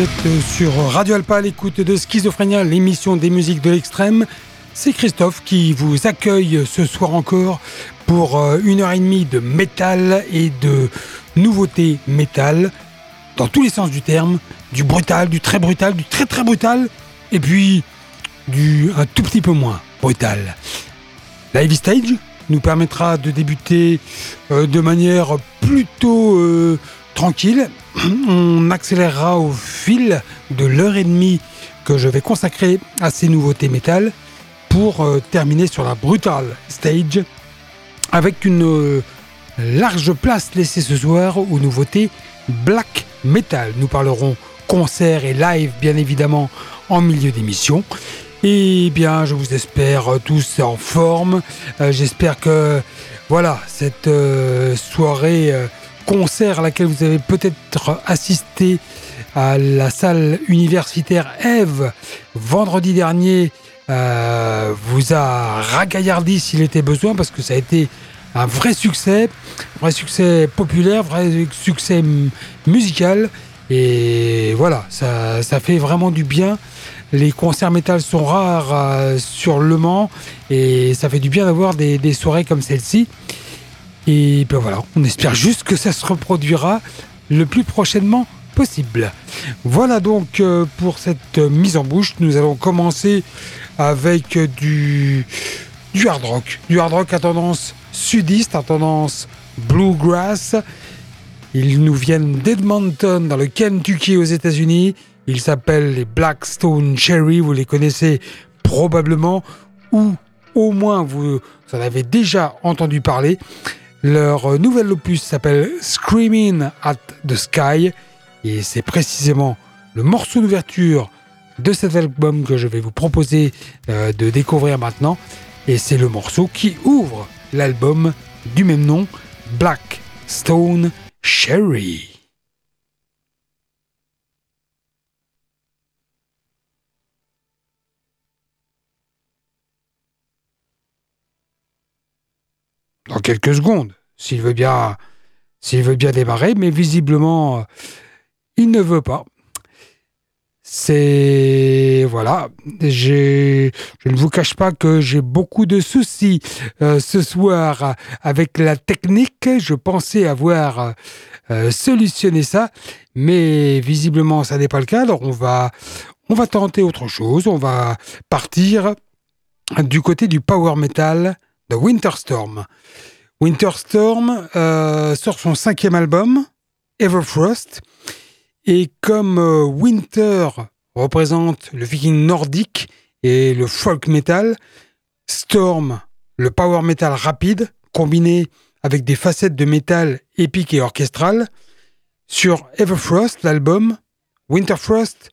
Êtes sur Radio Alpa à l'écoute de Schizophrénia, l'émission des musiques de l'extrême. C'est Christophe qui vous accueille ce soir encore pour euh, une heure et demie de métal et de nouveautés métal, dans tous les sens du terme, du brutal, du très brutal, du très très brutal, et puis du un tout petit peu moins brutal. Heavy Stage nous permettra de débuter euh, de manière plutôt euh, tranquille on accélérera au fil de l'heure et demie que je vais consacrer à ces nouveautés métal pour euh, terminer sur la Brutal Stage avec une euh, large place laissée ce soir aux nouveautés black metal. Nous parlerons concert et live bien évidemment en milieu d'émission. Et bien, je vous espère tous en forme. Euh, j'espère que voilà cette soirée concert à laquelle vous avez peut-être assisté à la salle universitaire Eve vendredi dernier euh, vous a ragaillardi s'il était besoin parce que ça a été un vrai succès, vrai succès populaire, vrai succès musical et voilà, ça, fait vraiment du bien. Les concerts métal sont rares euh, sur Le Mans et ça fait du bien d'avoir des soirées comme celle-ci. Et ben voilà, on espère juste que ça se reproduira le plus prochainement possible. Voilà donc euh, pour cette mise en bouche. Nous allons commencer avec du, du hard rock. Du hard rock à tendance sudiste, à tendance bluegrass. Ils nous viennent d'Edmonton, dans le Kentucky aux États-Unis. Ils s'appellent les Blackstone Cherry. Vous les connaissez probablement, ou au moins vous en avez déjà entendu parler. Leur nouvel opus s'appelle Screaming at the Sky et c'est précisément le morceau d'ouverture de cet album que je vais vous proposer euh, de découvrir maintenant et c'est le morceau qui ouvre l'album du même nom, Black Stone Cherry. Dans quelques secondes, s'il veut bien, s'il veut bien démarrer, mais visiblement, il ne veut pas. C'est voilà, je ne vous cache pas que j'ai beaucoup de soucis euh, ce soir avec la technique. Je pensais avoir euh, solutionné ça, mais visiblement ça n'est pas le cas. Alors on va, on va tenter autre chose. On va partir du côté du power metal de Winterstorm. Winterstorm euh, sort son cinquième album, Everfrost, et comme euh, Winter représente le viking nordique et le folk metal, Storm, le power metal rapide, combiné avec des facettes de métal épique et orchestral, sur Everfrost, l'album, Winterfrost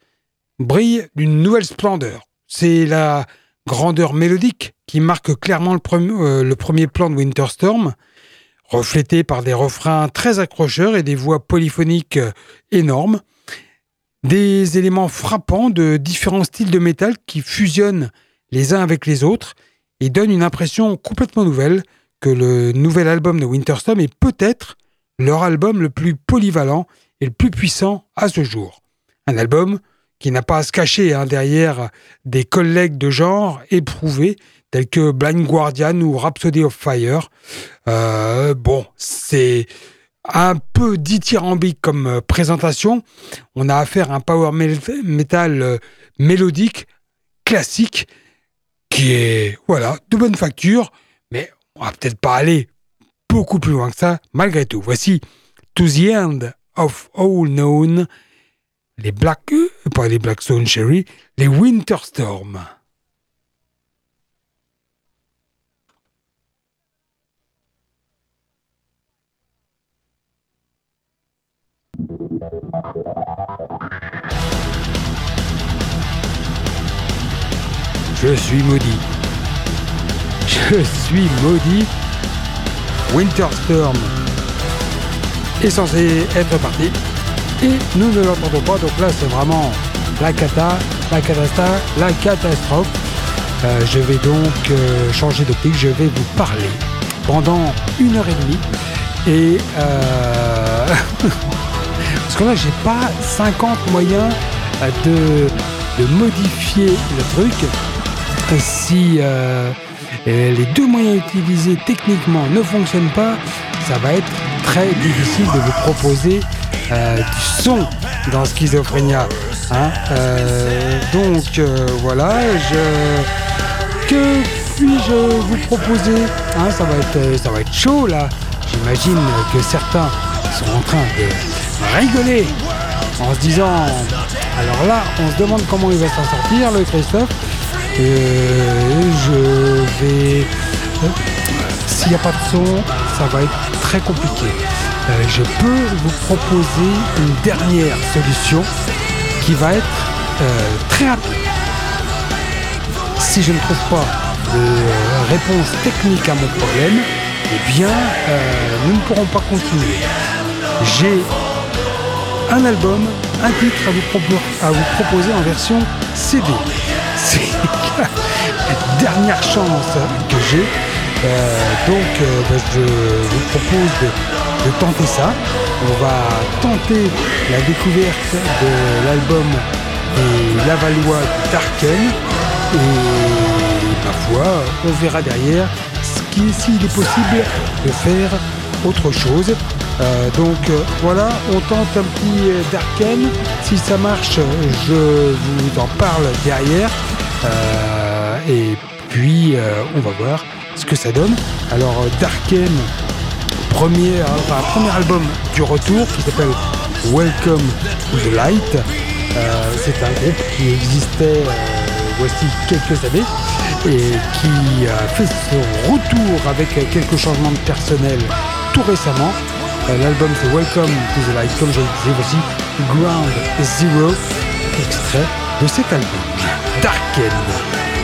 brille d'une nouvelle splendeur. C'est la grandeur mélodique qui marque clairement le, euh, premier plan de Winterstorm, reflété par des refrains très accrocheurs et des voix polyphoniques euh, énormes, des éléments frappants de différents styles de métal qui fusionnent les uns avec les autres et donnent une impression complètement nouvelle que le nouvel album de Winterstorm est peut-être leur album le plus polyvalent et le plus puissant à ce jour. Un album qui n'a pas à se cacher hein, derrière des collègues de genre éprouvés tels que Blind Guardian ou Rhapsody of Fire. Euh, bon, c'est un peu dithyrambique comme euh, présentation. On a affaire à un power metal euh, mélodique, classique, qui est, voilà, de bonne facture, mais on va peut-être pas aller beaucoup plus loin que ça, malgré tout. Voici To the End of All Known les Black, pas les Blackstone Cherry, les Winter Storm. Je suis maudit. Je suis maudit. Winterstorm est censé être parti et nous ne l'entendons pas. Donc là, c'est vraiment la cata, la catastrophe, la catastrophe. Euh, je vais donc euh, changer d'optique. Je vais vous parler pendant une heure et demie. Et euh, parce que là, j'ai pas 50 moyens de, modifier le truc. Si les deux moyens utilisés techniquement ne fonctionnent pas, ça va être très difficile de vous proposer du son dans Schizophrénia. Hein. donc voilà, je... que puis-je vous proposer hein, ça, va être, ça va être chaud là. J'imagine que certains sont en train de rigoler en se disant alors là, on se demande comment il va s'en sortir, le Christophe. je vais. S'il n'y a pas de son, ça va être très compliqué. Euh, je peux vous proposer une dernière solution qui va être euh, très rapide. Si je ne trouve pas de euh, réponse technique à mon problème, eh bien, nous ne pourrons pas continuer. J'ai un album, un titre à vous, à vous proposer en version CD. C'est la dernière chance que j'ai. Donc, ben, je vous propose de, tenter ça. On va tenter la découverte de l'album des Lavallois Darken. Et on verra derrière s'il est possible de faire autre chose. Euh, donc euh, voilà, on tente un petit euh, Darken. Si ça marche, je vous en parle derrière. et puis on va voir ce que ça donne. Alors Darken, premier, premier album du retour qui s'appelle Welcome to the Light. C'est un groupe qui existait voici quelques années et qui a fait son retour avec quelques changements de personnel tout récemment. Euh, l'album c'est Welcome to the Light, comme je le disais, voici Ground Zero, extrait de cet album. Darken.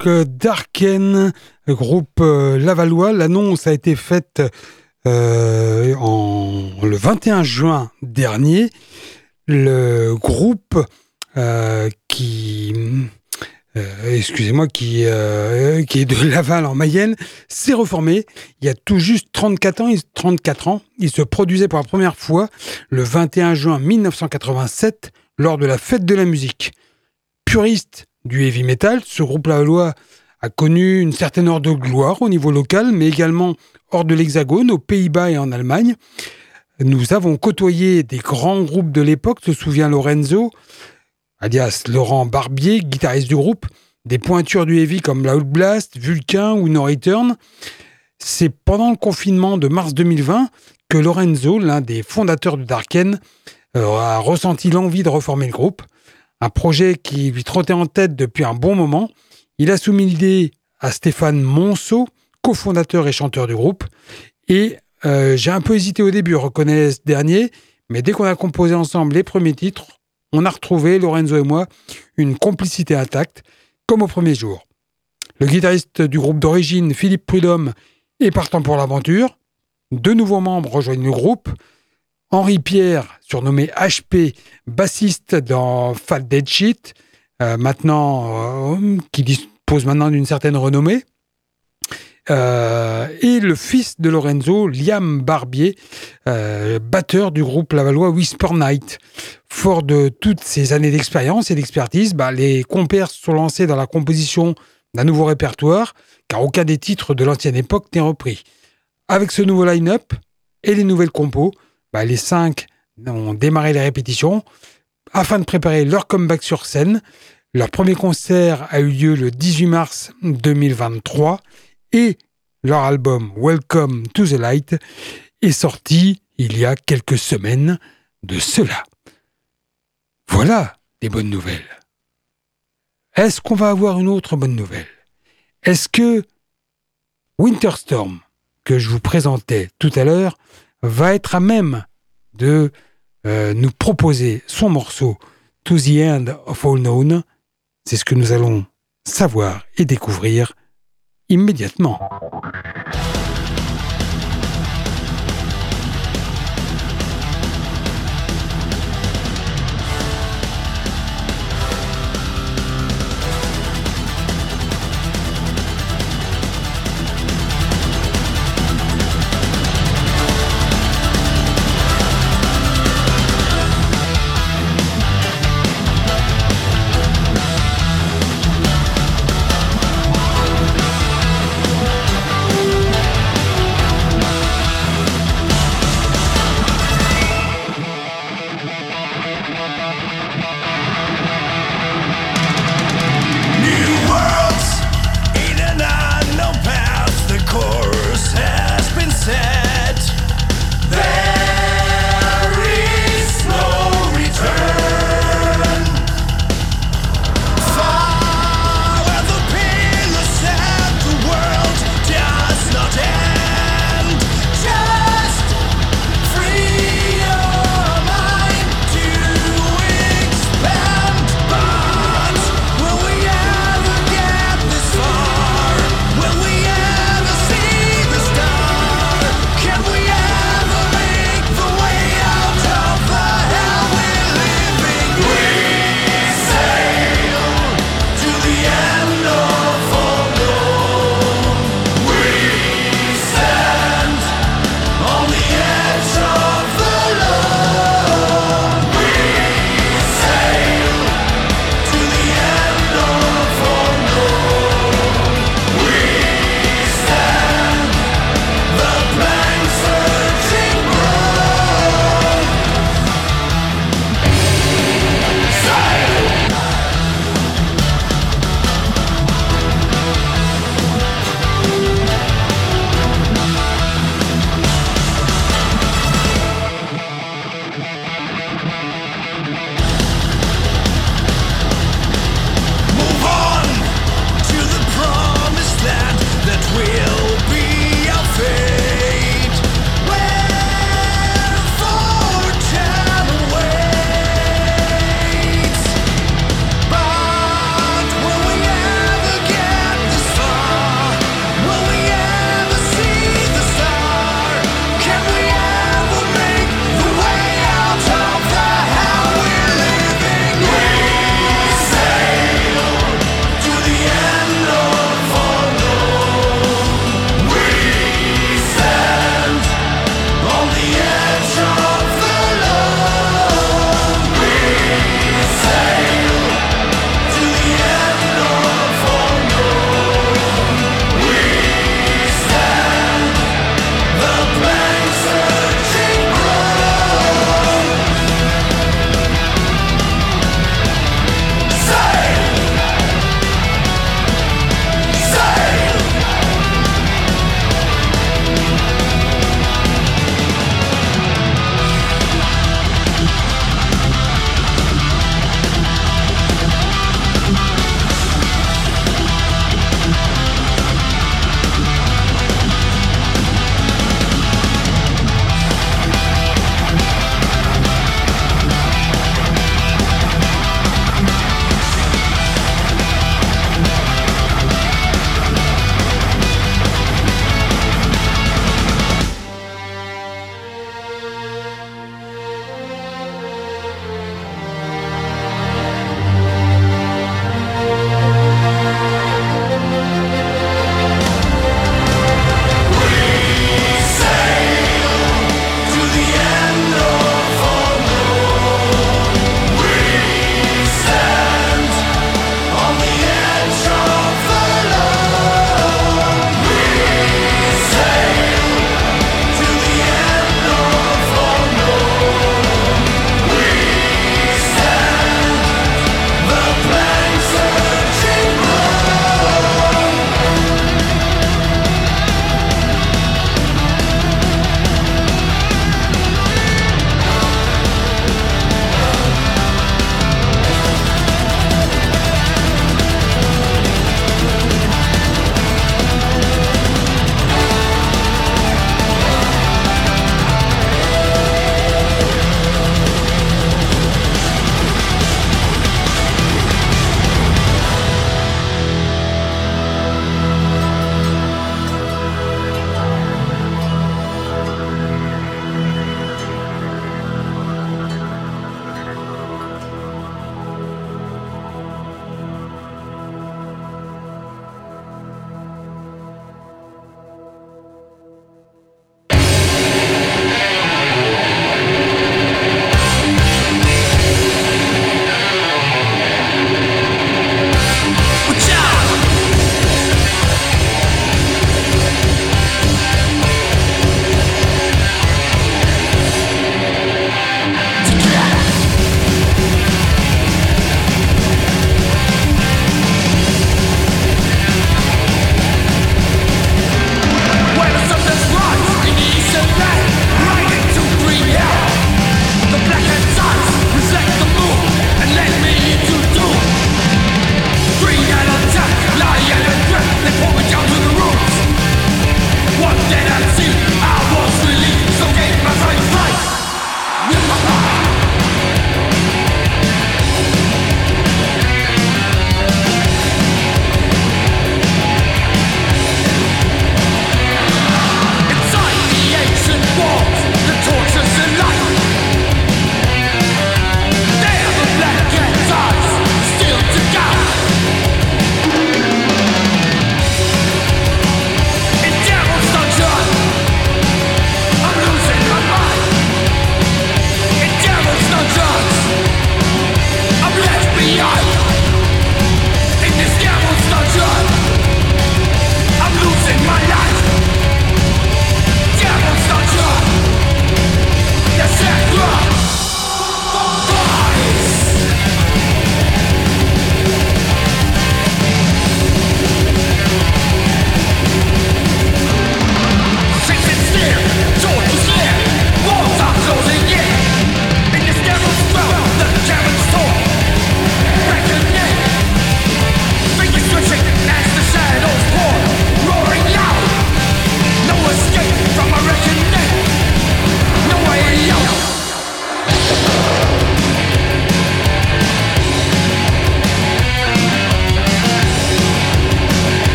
Donc euh, Darken, groupe euh, Lavallois. L'annonce a été faite euh, en, le 21 juin dernier. Le groupe qui, excusez-moi, qui, est de Laval en Mayenne, s'est reformé il y a tout juste 34 ans. 34 ans. Il se produisait pour la première fois le 21 juin 1987 lors de la fête de la musique. Puriste du heavy metal. Ce groupe lavallois a connu une certaine heure de gloire au niveau local, mais également hors de l'Hexagone, aux Pays-Bas et en Allemagne. Nous avons côtoyé des grands groupes de l'époque, se souvient Lorenzo, alias Laurent Barbier, guitariste du groupe, des pointures du heavy comme Loud Blast, Vulcan ou No Return. C'est pendant le confinement de mars 2020 que Lorenzo, l'un des fondateurs de Darken, euh, a ressenti l'envie de reformer le groupe un projet qui lui trottait en tête depuis un bon moment. Il a soumis l'idée à Stéphane Monceau, cofondateur et chanteur du groupe. Et euh, j'ai un peu hésité au début, reconnaît ce dernier, mais dès qu'on a composé ensemble les premiers titres, on a retrouvé, Lorenzo et moi, une complicité intacte, comme au premier jour. Le guitariste du groupe d'origine, Philippe Prudhomme, est partant pour l'aventure. Deux nouveaux membres rejoignent le groupe. Henri Pierre, surnommé HP, bassiste dans Fat Dead Shit, euh, maintenant, euh, qui dispose maintenant d'une certaine renommée. Euh, et le fils de Lorenzo, Liam Barbier, batteur du groupe lavallois Whisper Night. Fort de toutes ces années d'expérience et d'expertise, bah, les compères se sont lancés dans la composition d'un nouveau répertoire, car aucun des titres de l'ancienne époque n'est repris. Avec ce nouveau line-up et les nouvelles compos, bah, les cinq ont démarré les répétitions afin de préparer leur comeback sur scène. Leur premier concert a eu lieu le 18 mars 2023 et leur album Welcome to the Light est sorti il y a quelques semaines de cela. Voilà des bonnes nouvelles. Est-ce qu'on va avoir une autre bonne nouvelle? Est-ce que Winterstorm, que je vous présentais tout à l'heure, va être à même de euh, nous proposer son morceau To the End of All Known. C'est ce que nous allons savoir et découvrir immédiatement.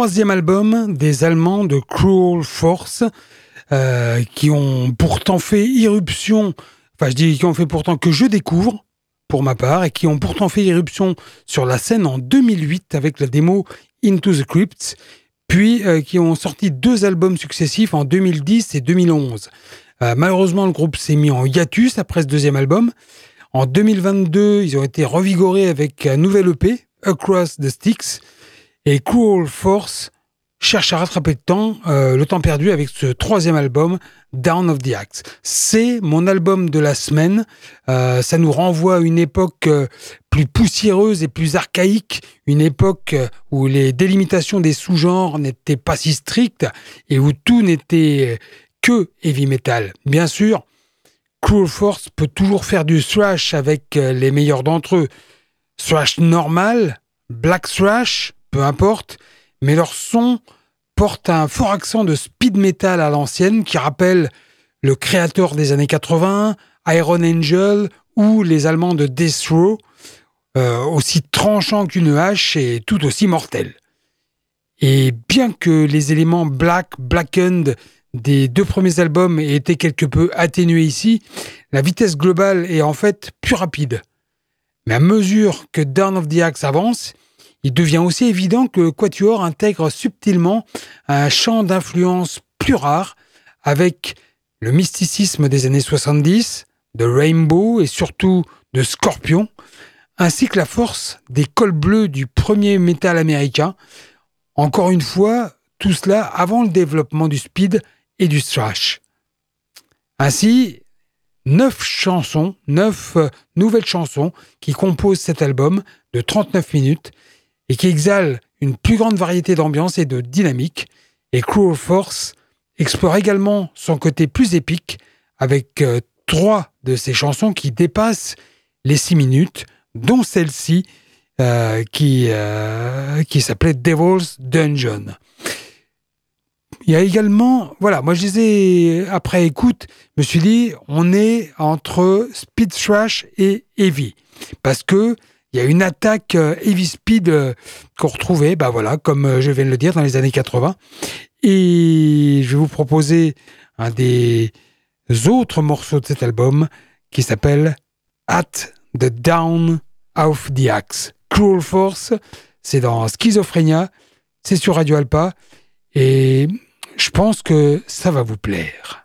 Troisième album des Allemands de Cruel Force, euh, qui ont pourtant fait irruption, enfin je dis qui ont fait pourtant que je découvre, pour ma part, et qui ont pourtant fait irruption sur la scène en 2008 avec la démo Into the Crypt, puis euh, qui ont sorti deux albums successifs en 2010 et 2011. Euh, malheureusement, le groupe s'est mis en hiatus après ce deuxième album. En 2022, ils ont été revigorés avec un nouvel EP, Across the Sticks, et Cruel Force cherche à rattraper le temps, euh, le temps perdu avec ce troisième album, Down of the Axe. C'est mon album de la semaine. Euh, ça nous renvoie à une époque euh, plus poussiéreuse et plus archaïque, une époque où les délimitations des sous-genres n'étaient pas si strictes et où tout n'était que heavy metal. Bien sûr, Cruel Force peut toujours faire du thrash avec les meilleurs d'entre eux. Thrash normal, black thrash, peu importe, mais leur son porte un fort accent de speed metal à l'ancienne qui rappelle le créateur des années 80, Iron Angel ou les Allemands de Death Row, euh, aussi tranchant qu'une hache et tout aussi mortel. Et bien que les éléments black, blackened des deux premiers albums ait été quelque peu atténuée ici, la vitesse globale est en fait plus rapide. Mais à mesure que Down of the Axe avance, il devient aussi évident que Quatuor intègre subtilement un champ d'influence plus rare avec le mysticisme des années 70, de Rainbow et surtout de Scorpion, ainsi que la force des cols bleus du premier métal américain. Encore une fois, tout cela avant le développement du speed et du thrash. Ainsi, neuf chansons, neuf euh, nouvelles chansons qui composent cet album de 39 minutes et qui exhalent une plus grande variété d'ambiance et de dynamique. Et Cruel Force explore également son côté plus épique avec euh, trois de ces chansons qui dépassent les six minutes, dont celle-ci euh, qui, qui s'appelait Devil's Dungeon. Il y a également, voilà, moi je disais, après écoute, je me suis dit, on est entre speed thrash et heavy. Parce que il y a une attaque euh, heavy speed euh, qu'on retrouvait, bah voilà, comme euh, je viens de le dire, dans les années 80. Et je vais vous proposer un des autres morceaux de cet album qui s'appelle At the Down of the Axe. Cruel Force, c'est dans Schizophrénia, c'est sur Radio Alpa. Et je pense que ça va vous plaire.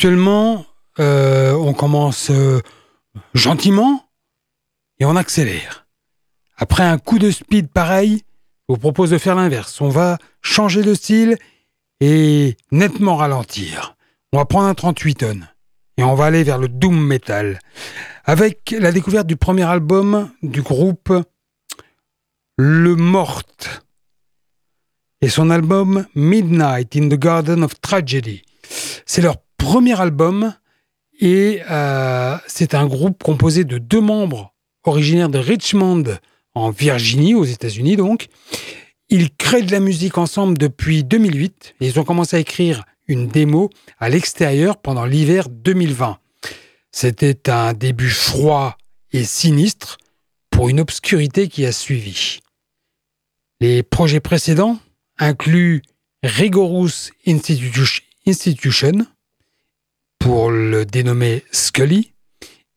Habituellement, euh, on commence euh, gentiment et on accélère. Après un coup de speed pareil, je vous propose de faire l'inverse. On va changer de style et nettement ralentir. On va prendre un 38 tonnes et on va aller vers le doom metal avec la découverte du premier album du groupe Le Mort et son album Midnight in the Garden of Tragedy. C'est leur premier album et euh, c'est un groupe composé de deux membres originaires de Richmond en Virginie, aux États-Unis donc. Ils créent de la musique ensemble depuis 2008 et ils ont commencé à écrire une démo à l'extérieur pendant l'hiver 2020. C'était un début froid et sinistre pour une obscurité qui a suivi. Les projets précédents incluent Rigorous Institution pour le dénommer Scully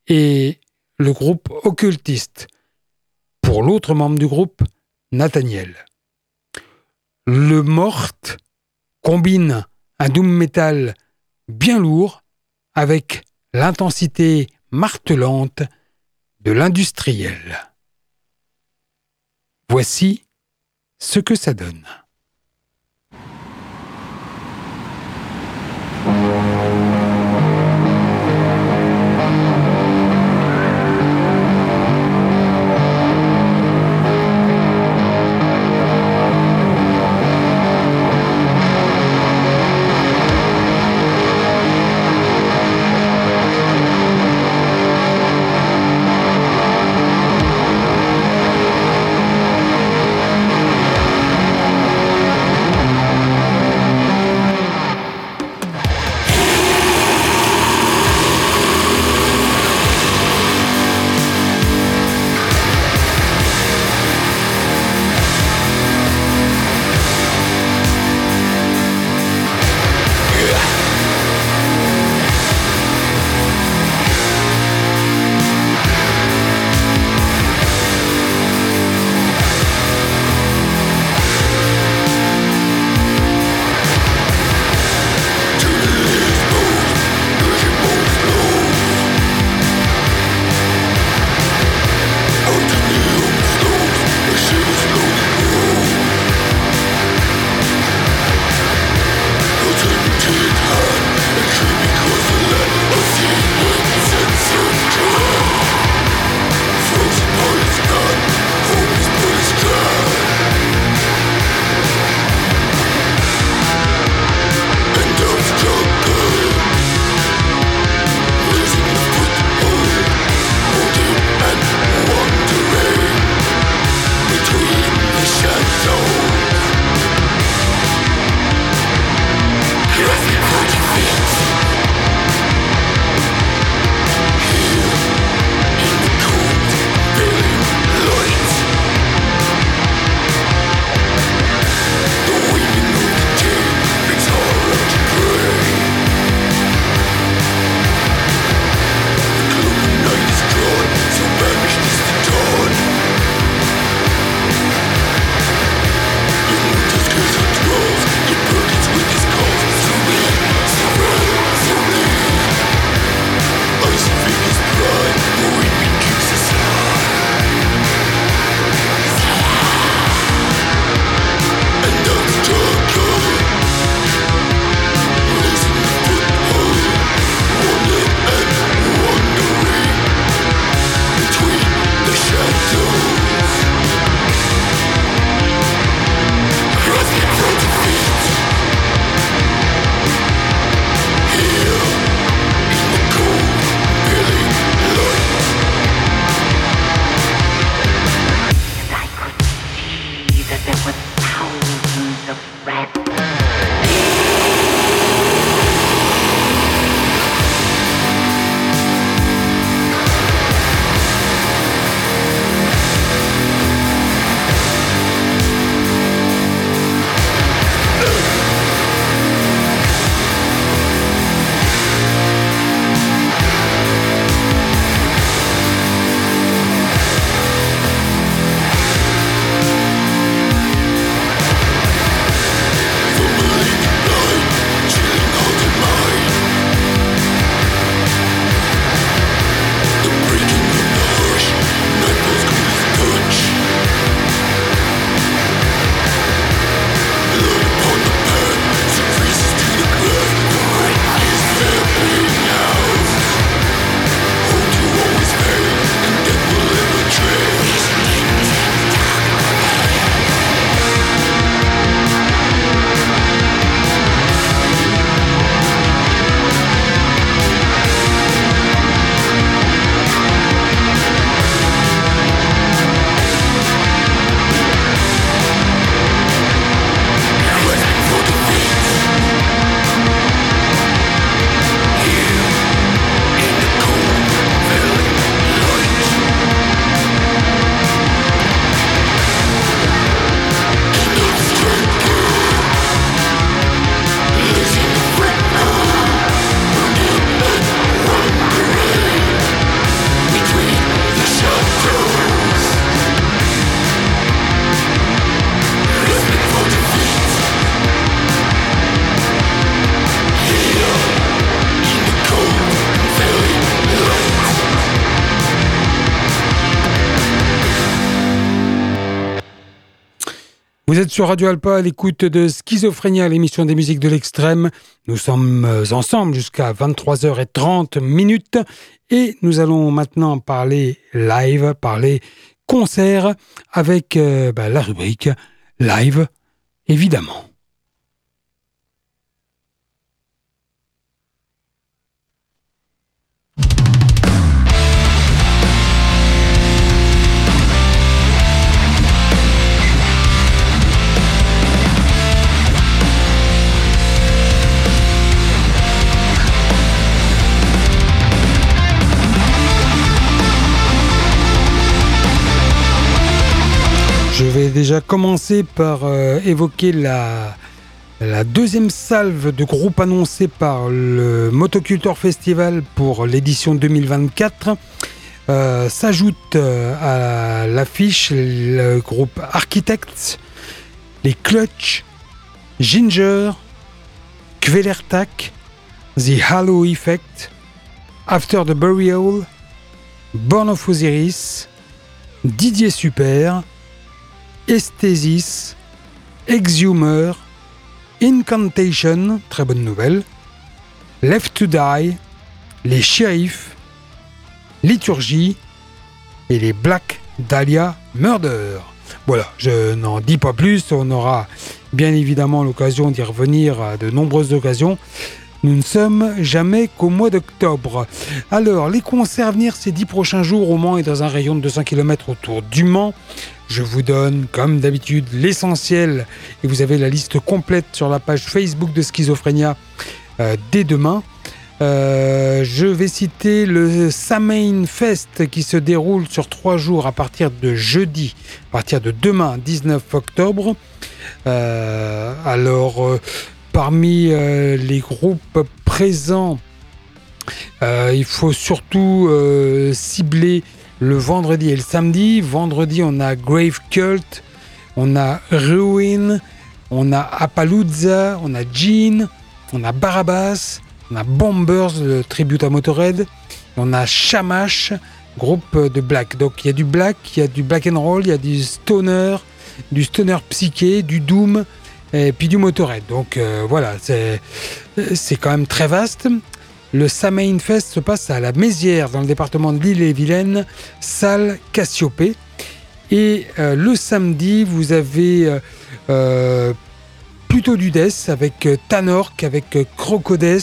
et le groupe Occultiste pour l'autre membre du groupe, Nathaniel. Le Mort combine un doom metal bien lourd avec l'intensité martelante de l'industriel. Voici ce que ça donne. Sur Radio Alpa à l'écoute de Schizophrénia, l'émission des musiques de l'extrême. Nous sommes euh, ensemble jusqu'à 23h30 minutes et nous allons maintenant parler live, parler concert avec euh, bah, la rubrique live, évidemment. Déjà commencer par euh, évoquer la, deuxième salve de groupe annoncé par le Motoculture Festival pour l'édition 2024. Euh, s'ajoute euh, à l'affiche le groupe Architects, les Clutch, Ginger, Kvelertak, The Halo Effect, After the Burial, Born of Osiris, Didier Super, Esthesis, Exhumer, Incantation, très bonne nouvelle, Left to Die, les Shérifs, Liturgie et les Black Dahlia Murder. Voilà, je n'en dis pas plus, on aura bien évidemment l'occasion d'y revenir à de nombreuses occasions. Nous ne sommes jamais qu'au mois d'octobre. Alors, les concerts à venir ces dix prochains jours au Mans et dans un rayon de 200 km autour du Mans. Je vous donne, comme d'habitude, l'essentiel et vous avez la liste complète sur la page Facebook de Schizophrénia euh, dès demain. Euh, je vais citer le Samain Fest qui se déroule sur trois jours à partir de jeudi, à partir de demain 19 octobre. Euh, alors, parmi les groupes présents, il faut surtout cibler le vendredi et le samedi. Vendredi, on a Grave Cult, on a Ruin, on a Appalooza, on a Jean, on a Barabbas, on a Bombers, tribute à Motorhead, on a Shamash, groupe de black. Donc il y a du black, il y a du black and roll, il y a du stoner, du stoner psyché, du doom et puis du Motorhead. Donc euh, voilà, c'est quand même très vaste. Le Samain Fest se passe à la Mézière, dans le département de l'Île-et-Vilaine, salle Cassiopée. Et euh, le samedi, vous avez euh, euh, plutôt du Death avec Tanork, avec Crocodes,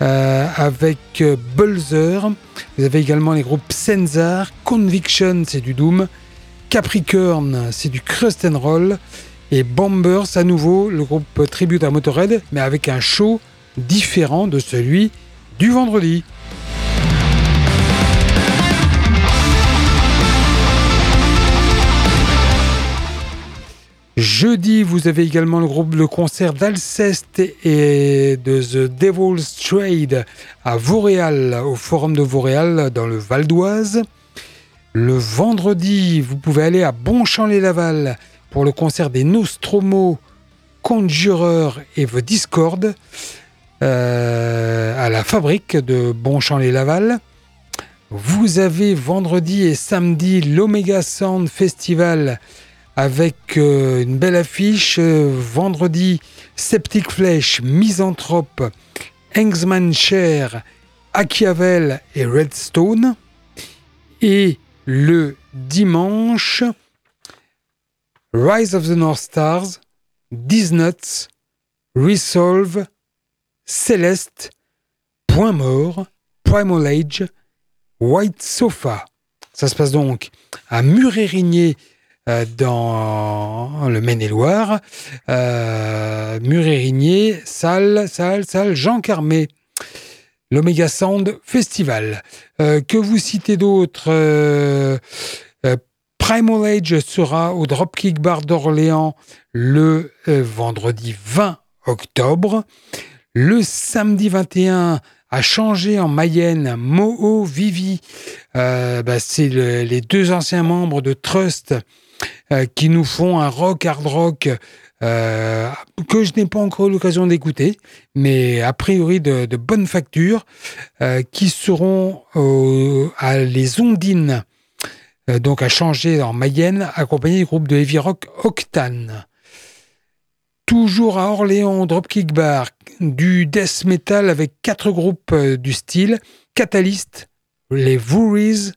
avec Bulzer. Vous avez également les groupes Senzar, Conviction, c'est du Doom, Capricorn, c'est du Crust Roll, et Bombers, à nouveau, le groupe Tribute à Motorhead, mais avec un show différent de celui du vendredi. Jeudi, vous avez également le groupe le concert d'Alceste et de The Devil's Trade à Vauréal, au Forum de Vauréal, dans le Val d'Oise. Le vendredi, vous pouvez aller à Bonchamp-les-Laval pour le concert des Nostromo, Conjureurs et The Discord. Euh, à la fabrique de Bonchamp-les-Laval. Vous avez vendredi et samedi l'Omega Sound Festival avec euh, une belle affiche. vendredi, Septic Flesh, Misanthrope, Engsman Cher, Achiavel et Redstone. Et le dimanche, Rise of the North Stars, Disnuts, Resolve, Céleste, Point Mort, Primal Age, White Sofa. Ça se passe donc à Murérigné euh, dans le Maine-et-Loire. Euh, Murérigné, salle, salle, salle, Jean Carmé. L'Omega Sound Festival. Euh, que vous citez d'autres euh, Primal Age sera au Dropkick Bar d'Orléans le vendredi 20 octobre. Le samedi 21 a changé en Mayenne, Moho Vivi, euh, bah, c'est les deux anciens membres de Trust euh, qui nous font un rock hard rock euh, que je n'ai pas encore l'occasion d'écouter, mais a priori de, bonne facture, qui seront à les Ondines donc a changé en Mayenne, accompagné du groupe de heavy rock Octane. Toujours à Orléans, Dropkick Bar, du death metal avec quatre groupes du style Catalyst, les Voories,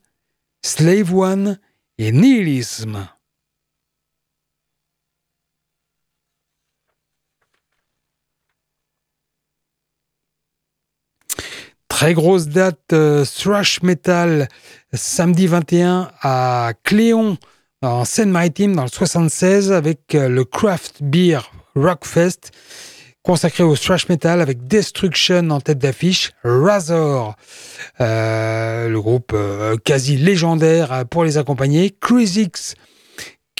Slave One et Nihilism. Très grosse date euh, thrash metal samedi 21 à Cléon en Seine-Maritime dans le 76 avec euh, le Craft Beer Rockfest consacré au thrash metal avec Destruction en tête d'affiche, Razor, euh, le groupe quasi légendaire pour les accompagner, Cruisix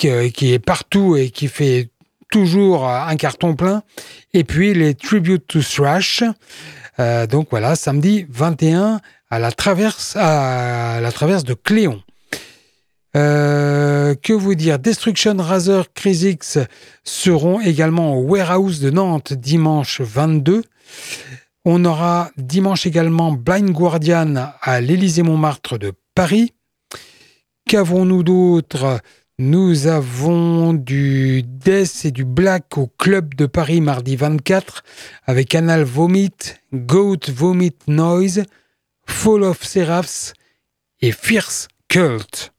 qui, est partout et qui fait toujours un carton plein, et puis les Tribute to Thrash. Euh, donc voilà, samedi 21 à la traverse, à la traverse de Cléon. Euh, que vous dire? Destruction Razor Crisix seront également au Warehouse de Nantes dimanche 22. On aura dimanche également Blind Guardian à l'Élysée-Montmartre de Paris. Qu'avons-nous d'autre? Nous avons du Death et du Black au Club de Paris mardi 24 avec Anal Vomit, Goat Vomit Noise, Fall of Seraphs et Fierce Cult.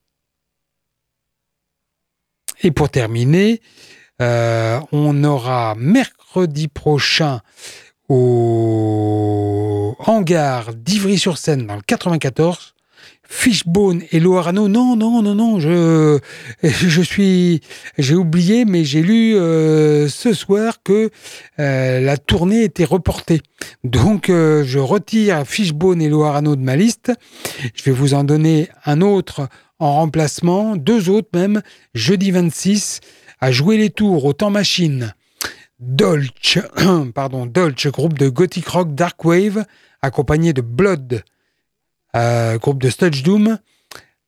Et pour terminer, euh, on aura mercredi prochain au hangar d'Ivry-sur-Seine dans le 94 Fishbone et Loarano, non, non, non, non, je, je suis, j'ai oublié, mais j'ai lu euh, ce soir que euh, la tournée était reportée. Donc, euh, je retire Fishbone et Loarano de ma liste. Je vais vous en donner un autre en remplacement, deux autres même, jeudi 26, à jouer les tours au temps machine. Dolce, pardon, groupe de gothic rock dark wave, accompagné de Blood euh, groupe de Sludge Doom,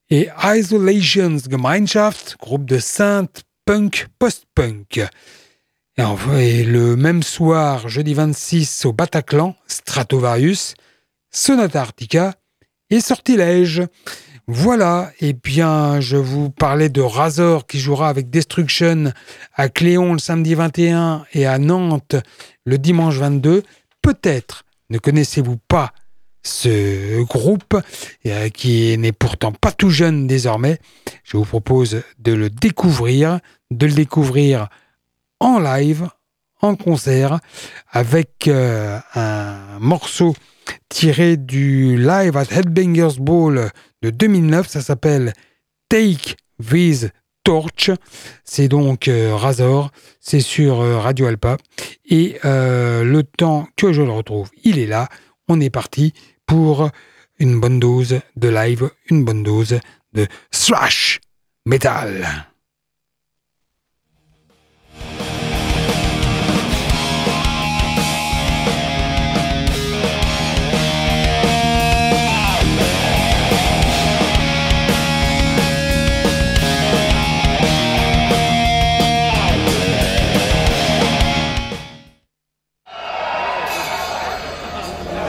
et Isolations Gemeinschaft, groupe de synth punk post-punk. Et, et, le même soir, jeudi 26, au Bataclan, Stratovarius, Sonata Arctica et Sortilège. Voilà, et bien je vous parlais de Razor qui jouera avec Destruction à Cléon le samedi 21 et à Nantes le dimanche 22. Peut-être ne connaissez-vous pas ce groupe euh, qui n'est pourtant pas tout jeune désormais. Je vous propose de le découvrir, de le découvrir en live, en concert, avec euh, un morceau tiré du live at Headbangers Ball de 2009. Ça s'appelle Take This Torch. C'est donc euh, Razor, c'est sur Radio Alpa. Et le temps que je le retrouve, il est là. On est parti pour une bonne dose de live, une bonne dose de thrash metal.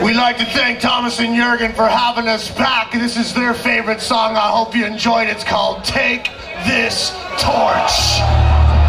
We'd like to thank Thomas and Jurgen for having us back. This is their favorite song. I hope you enjoyed. It's called Take This Torch.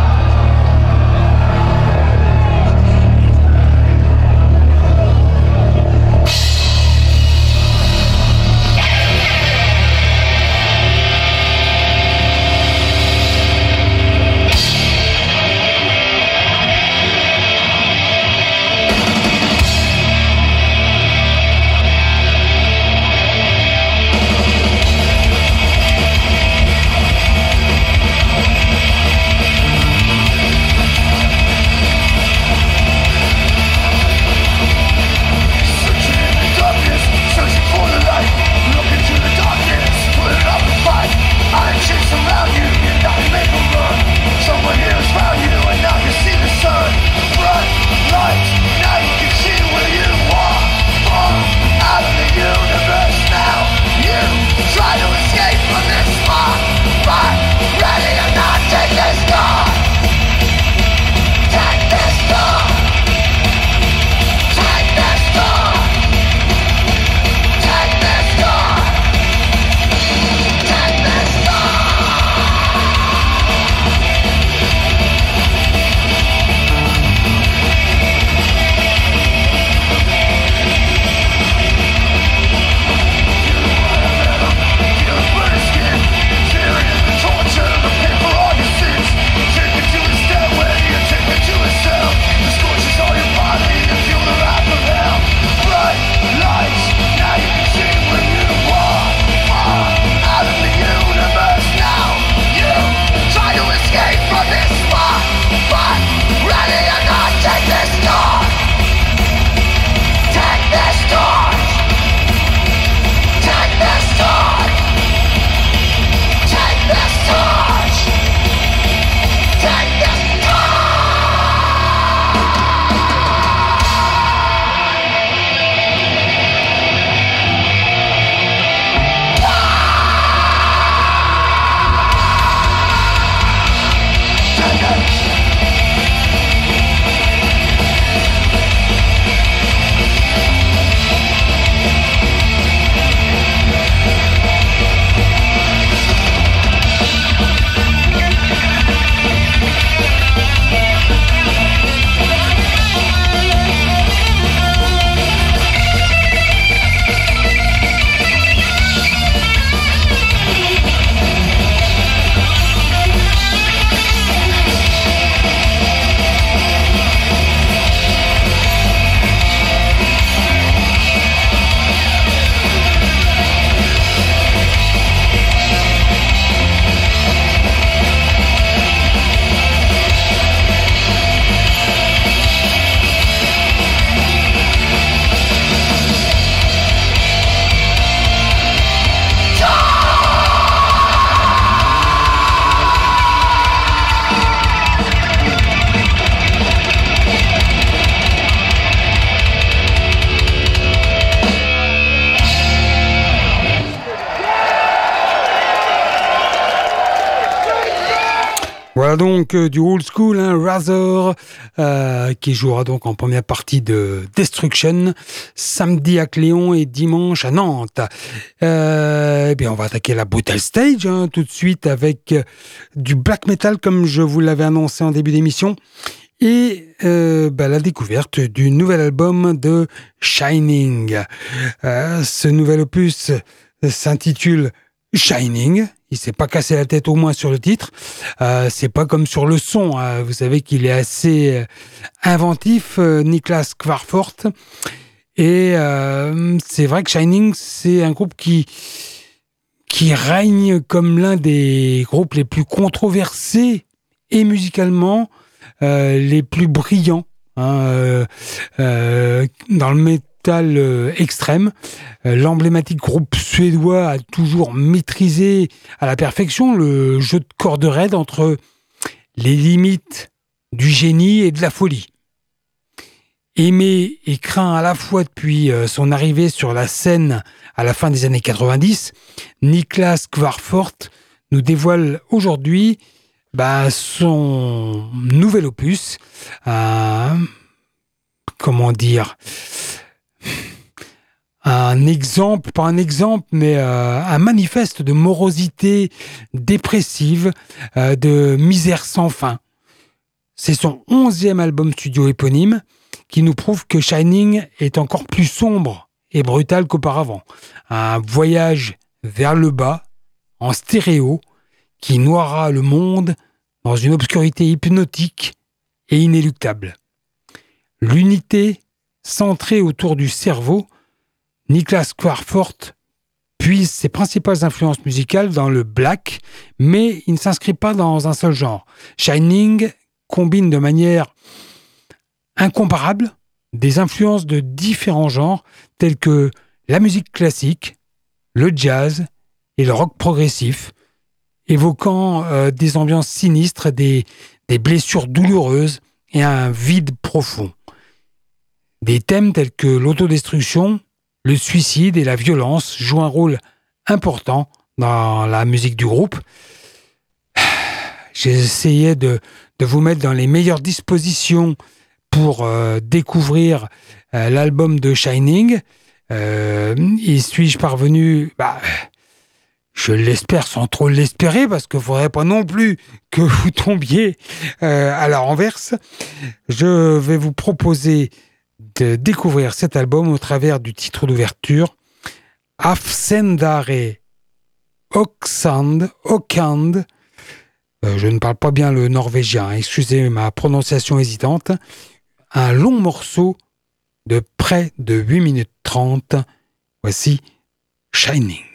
Euh, du old school, hein, Razor, euh, qui jouera donc en première partie de Destruction, samedi à Cléon et dimanche à Nantes. Euh, eh bien, on va attaquer la Brutal Stage hein, tout de suite avec du black metal, comme je vous l'avais annoncé en début d'émission, et bah, la découverte du nouvel album de Shining. ce nouvel opus s'intitule Shining il s'est pas cassé la tête au moins sur le titre. Euh, c'est pas comme sur le son. Hein. Vous savez qu'il est assez euh, inventif, euh, Niklas Kvarfort. Et c'est vrai que Shining, c'est un groupe qui qui règne comme l'un des groupes les plus controversés et musicalement les plus brillants hein, dans le euh, extrême. Euh, l'emblématique groupe suédois a toujours maîtrisé à la perfection le jeu de corde raide entre les limites du génie et de la folie. Aimé et craint à la fois depuis euh, son arrivée sur la scène à la fin des années 90, Niklas Kvarfort nous dévoile aujourd'hui bah, son nouvel opus. comment dire un exemple, pas un exemple, mais euh, un manifeste de morosité dépressive, euh, de misère sans fin. C'est son onzième album studio éponyme qui nous prouve que Shining est encore plus sombre et brutal qu'auparavant. Un voyage vers le bas, en stéréo, qui noiera le monde dans une obscurité hypnotique et inéluctable. L'unité centrée autour du cerveau Niklas Quarfort puise ses principales influences musicales dans le black, mais il ne s'inscrit pas dans un seul genre. Shining combine de manière incomparable des influences de différents genres tels que la musique classique, le jazz et le rock progressif, évoquant euh, des ambiances sinistres, des, des blessures douloureuses et un vide profond. Des thèmes tels que l'autodestruction, le suicide et la violence jouent un rôle important dans la musique du groupe. J'ai essayé de, vous mettre dans les meilleures dispositions pour euh, découvrir euh, l'album de Shining. Euh, y suis-je parvenu? Bah, Je l'espère sans trop l'espérer, parce qu'il ne faudrait pas non plus que vous tombiez à la renverse. Je vais vous proposer de découvrir cet album au travers du titre d'ouverture Afsendare Oksand, Okand. Euh, je ne parle pas bien le norvégien, excusez ma prononciation hésitante. Un long morceau de près de 8 minutes 30. Voici Shining.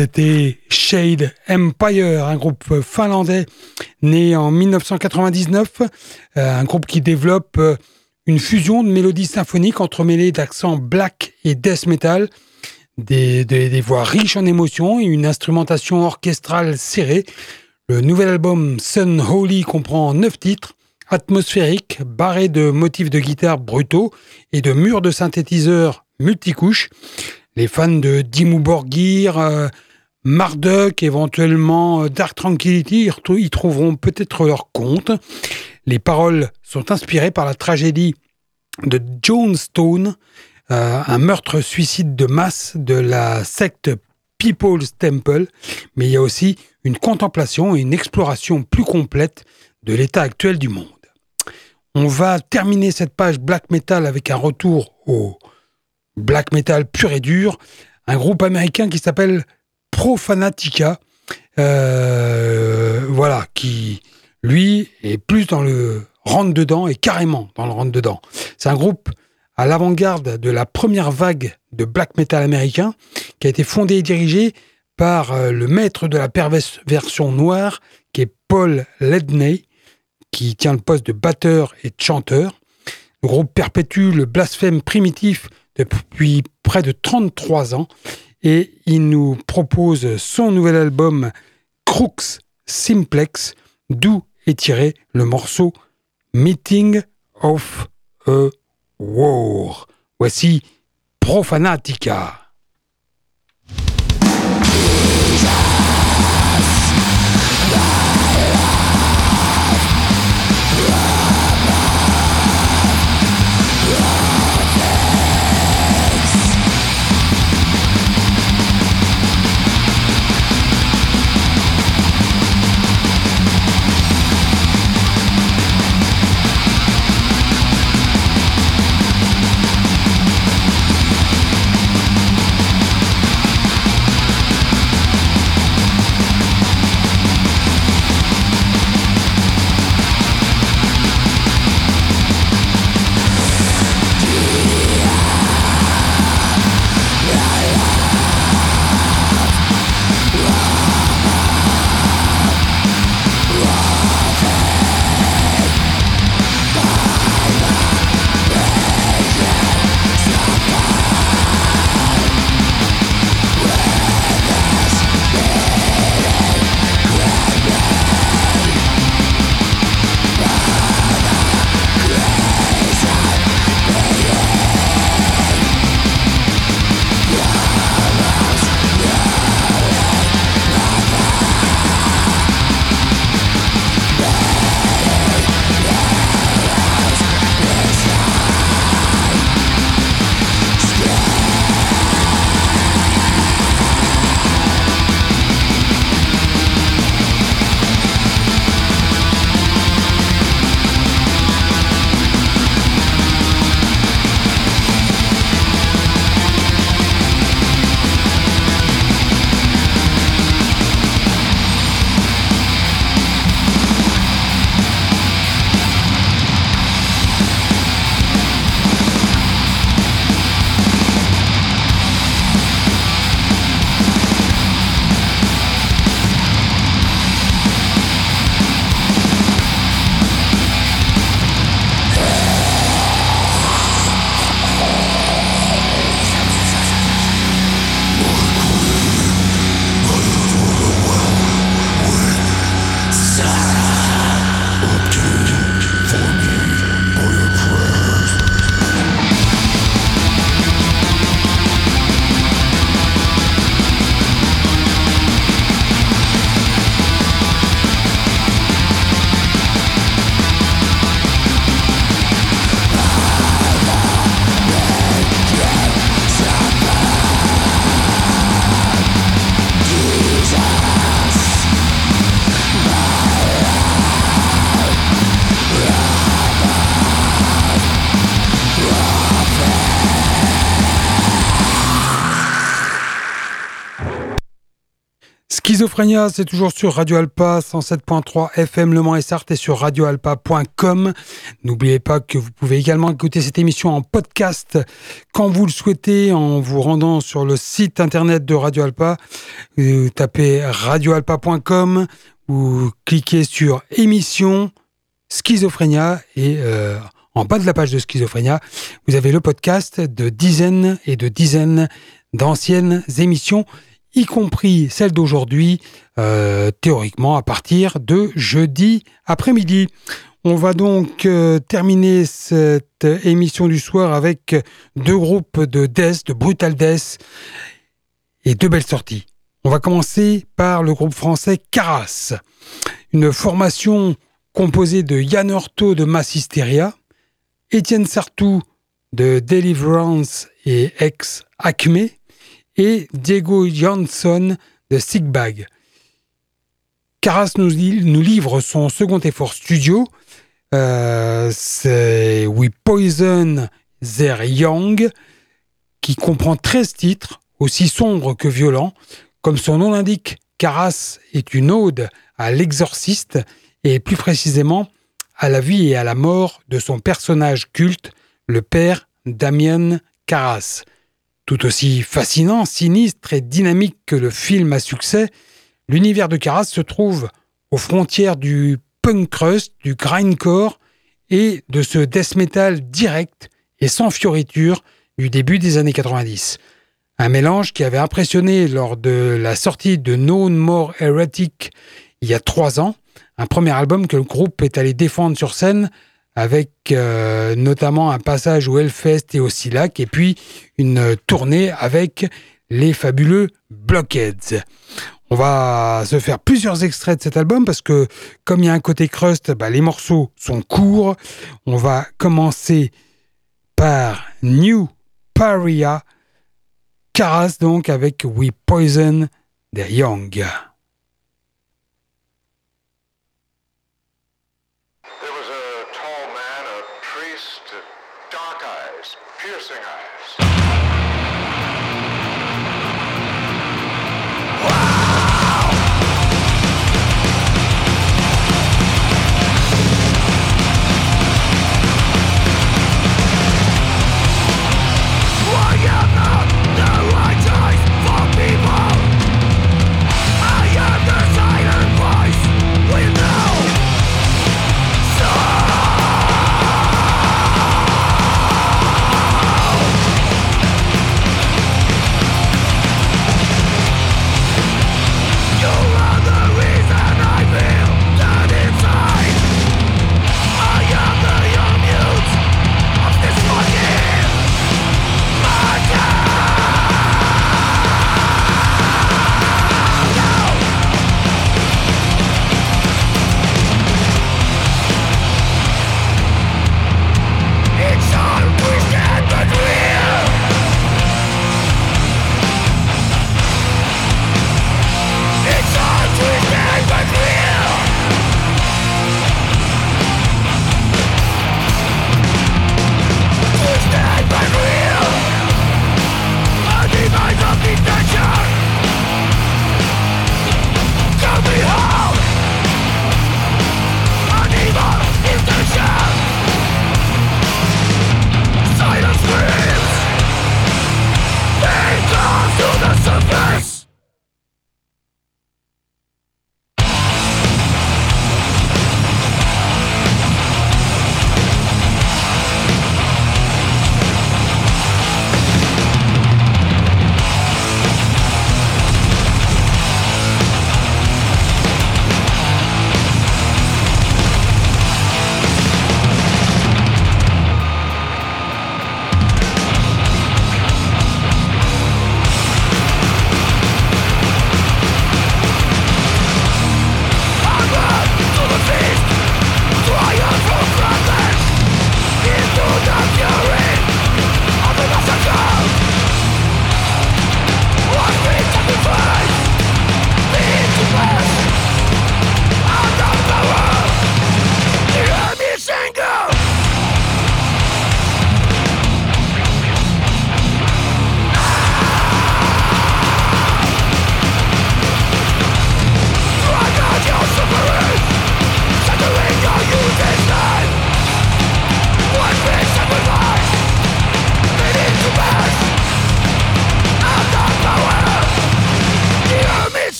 C'était Shade Empire, un groupe finlandais né en 1999, euh, un groupe qui développe euh, une fusion de mélodies symphoniques entremêlées d'accents black et death metal, des, voix riches en émotions et une instrumentation orchestrale serrée. Le nouvel album Sun Holy comprend neuf titres atmosphériques, barrés de motifs de guitare brutaux et de murs de synthétiseurs multicouches. Les fans de Dimmu Borgir, euh, Marduk, éventuellement euh, Dark Tranquility, y trouveront peut-être leur compte. Les paroles sont inspirées par la tragédie de Jonestown, euh, un meurtre-suicide de masse de la secte People's Temple, mais il y a aussi une contemplation et une exploration plus complète de l'état actuel du monde. On va terminer cette page black metal avec un retour au black metal pur et dur, un groupe américain qui s'appelle Profanatica, euh, voilà, qui lui est plus dans le rentre dedans et carrément dans le rentre dedans. C'est un groupe à l'avant-garde de la première vague de black metal américain qui a été fondé et dirigé par euh, le maître de la perversion noire qui est Paul Ledney qui tient le poste de batteur et de chanteur. Le groupe perpétue le blasphème primitif depuis près de 33 ans et il nous propose son nouvel album Crux Simplex, d'où est tiré le morceau Meeting of a War. Voici Profanatica. Schizophrénia, c'est toujours sur Radio Alpa 107.3 FM Le Mans et Sarthe et sur radioalpa.com. N'oubliez pas que vous pouvez également écouter cette émission en podcast quand vous le souhaitez en vous rendant sur le site internet de Radio Alpa. Vous tapez radioalpa.com ou cliquez sur émission Schizophrénia et euh, en bas de la page de Schizophrénia, vous avez le podcast de dizaines et de dizaines d'anciennes émissions y compris celle d'aujourd'hui, euh, théoriquement à partir de jeudi après-midi. On va donc euh, terminer cette émission du soir avec deux groupes de death, de brutal death et deux belles sorties. On va commencer par le groupe français Caras, une formation composée de Yann Orto de Massisteria, Étienne Sartou de Deliverance et ex Acme, et Diego Jansson de Sigbag. Caras nous, livre son second effort studio. Euh, c'est We Poison Their Young, qui comprend 13 titres, aussi sombres que violents. Comme son nom l'indique, Caras est une ode à l'exorciste et plus précisément à la vie et à la mort de son personnage culte, le père Damien Caras. Tout aussi fascinant, sinistre et dynamique que le film à succès, l'univers de Caras se trouve aux frontières du punk crust, du grindcore et de ce death metal direct et sans fioriture du début des années 90. Un mélange qui avait impressionné lors de la sortie de No More Heretic il y a trois ans, un premier album que le groupe est allé défendre sur scène avec euh, notamment un passage au Hellfest et au Silac, et puis une tournée avec les fabuleux Blockheads. On va se faire plusieurs extraits de cet album parce que comme il y a un côté crust, bah, les morceaux sont courts. On va commencer par New Paria, Caras donc avec We Poison the Young.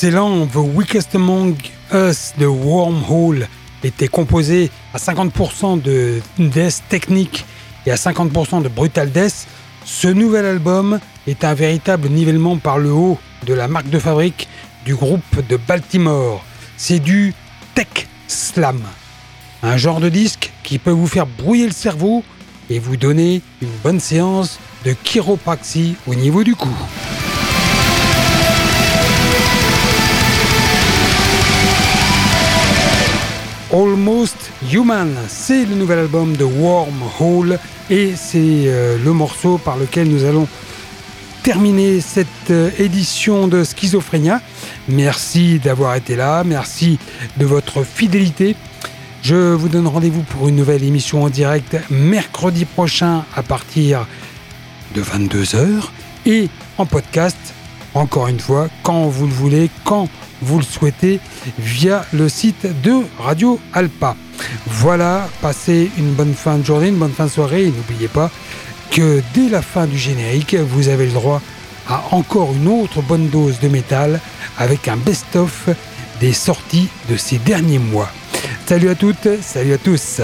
Si l'excellent The Weakest Among Us de Wormhole était composé à 50% de death technique et à 50% de brutal death, ce nouvel album est un véritable nivellement par le haut de la marque de fabrique du groupe de Baltimore. C'est du tech slam, un genre de disque qui peut vous faire brouiller le cerveau et vous donner une bonne séance de chiropraxie au niveau du cou. Almost Human, c'est le nouvel album de Wormhole et c'est euh, le morceau par lequel nous allons terminer cette euh, édition de Schizophrénia. Merci d'avoir été là, merci de votre fidélité. Je vous donne rendez-vous pour une nouvelle émission en direct mercredi prochain à partir de 22h et en podcast, encore une fois, quand vous le voulez, quand vous le souhaitez, via le site de Radio Alpa. Voilà, passez une bonne fin de journée, une bonne fin de soirée n'oubliez pas que dès la fin du générique, vous avez le droit à encore une autre bonne dose de métal avec un best-of des sorties de ces derniers mois. Salut à toutes, salut à tous.